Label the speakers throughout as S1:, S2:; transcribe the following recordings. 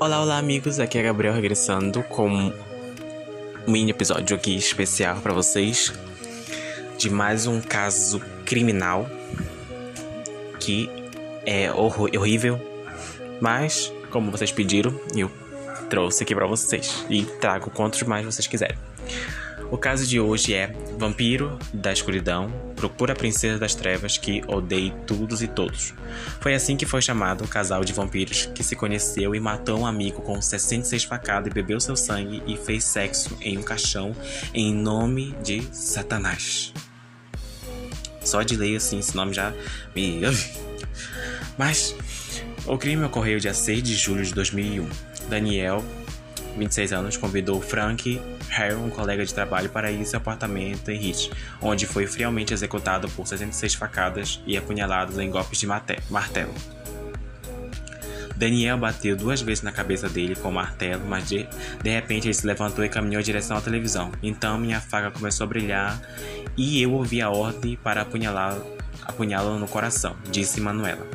S1: Olá, olá amigos, aqui é Gabriel regressando com um mini episódio aqui especial para vocês de mais um caso criminal que é horrível, mas como vocês pediram, eu trouxe aqui para vocês e trago quantos mais vocês quiserem. O caso de hoje é Vampiro da Escuridão procura a Princesa das Trevas que odeia todos e todos. Foi assim que foi chamado o casal de vampiros que se conheceu e matou um amigo com 66 facadas e bebeu seu sangue e fez sexo em um caixão em nome de Satanás. Só de ler assim esse nome já me. Mas o crime ocorreu dia 6 de julho de 2001. Daniel 26 anos, convidou Frank Harry, um colega de trabalho, para ir seu apartamento em Hitch, onde foi friamente executado por 66 facadas e apunhalado em golpes de martelo. Daniel bateu duas vezes na cabeça dele com o martelo, mas de, de repente ele se levantou e caminhou em direção à televisão. Então minha faca começou a brilhar e eu ouvi a ordem para apunhalá-lo apunhalá no coração, disse Manuela.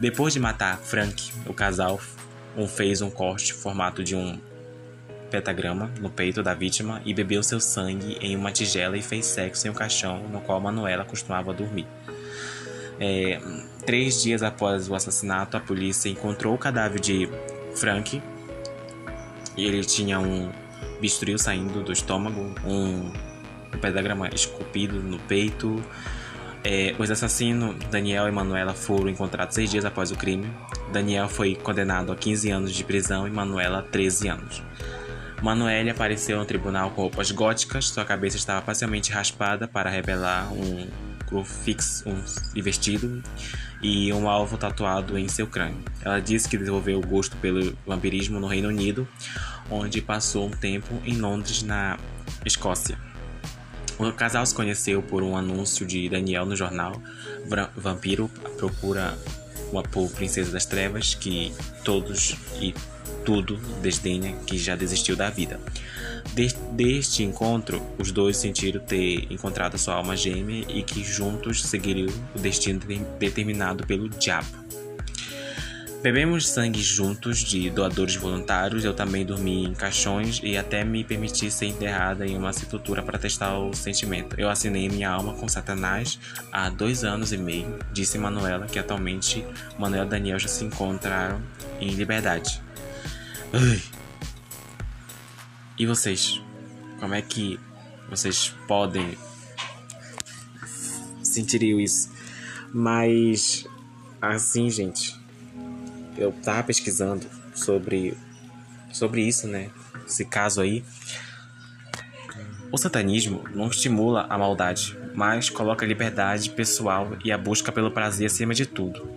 S1: Depois de matar Frank, o casal um fez um corte formato de um pentagrama no peito da vítima e bebeu seu sangue em uma tigela e fez sexo em um caixão no qual Manuela costumava dormir. É, três dias após o assassinato, a polícia encontrou o cadáver de Frank. Ele tinha um bisturi saindo do estômago, um, um pentagrama esculpido no peito. É, os assassinos, Daniel e Manuela, foram encontrados seis dias após o crime. Daniel foi condenado a 15 anos de prisão e Manuela a 13 anos. Manuele apareceu no tribunal com roupas góticas, sua cabeça estava parcialmente raspada para revelar um crucifixo um, vestido e um alvo tatuado em seu crânio. Ela disse que desenvolveu o gosto pelo vampirismo no Reino Unido, onde passou um tempo em Londres, na Escócia. O casal se conheceu por um anúncio de Daniel no jornal Vampiro procura uma por Princesa das Trevas que todos e tudo desdenha que já desistiu da vida. Deste encontro, os dois sentiram ter encontrado sua alma gêmea e que juntos seguiriam o destino determinado pelo diabo. Bebemos sangue juntos de doadores voluntários. Eu também dormi em caixões e até me permiti ser enterrada em uma sepultura para testar o sentimento. Eu assinei minha alma com Satanás há dois anos e meio, disse Manuela, que atualmente Manuela e Daniel já se encontraram em liberdade. Ai. E vocês? Como é que vocês podem sentir isso? Mas assim, gente, eu tava pesquisando sobre sobre isso, né? Esse caso aí. O satanismo não estimula a maldade, mas coloca a liberdade pessoal e a busca pelo prazer acima de tudo.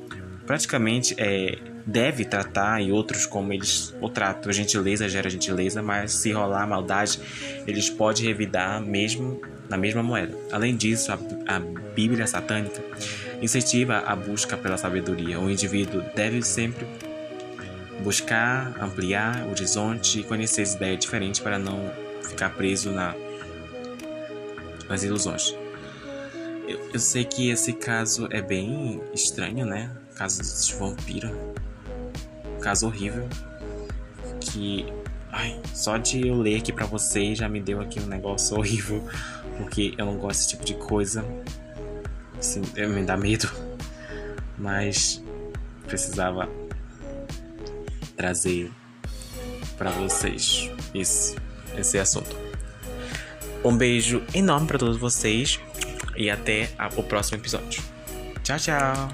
S1: Praticamente é deve tratar e outros como eles o tratam. Gentileza gera gentileza, mas se rolar maldade, eles podem revidar mesmo na mesma moeda. Além disso, a, a Bíblia satânica incentiva a busca pela sabedoria. O indivíduo deve sempre buscar ampliar o horizonte e conhecer as ideias diferentes para não ficar preso na, nas ilusões. Eu, eu sei que esse caso é bem estranho, né? Caso de vampiro caso horrível que ai, só de eu ler aqui para vocês já me deu aqui um negócio horrível, porque eu não gosto desse tipo de coisa. Assim, me dá medo. Mas precisava trazer para vocês isso, esse assunto. Um beijo enorme para todos vocês e até o próximo episódio. Tchau, tchau.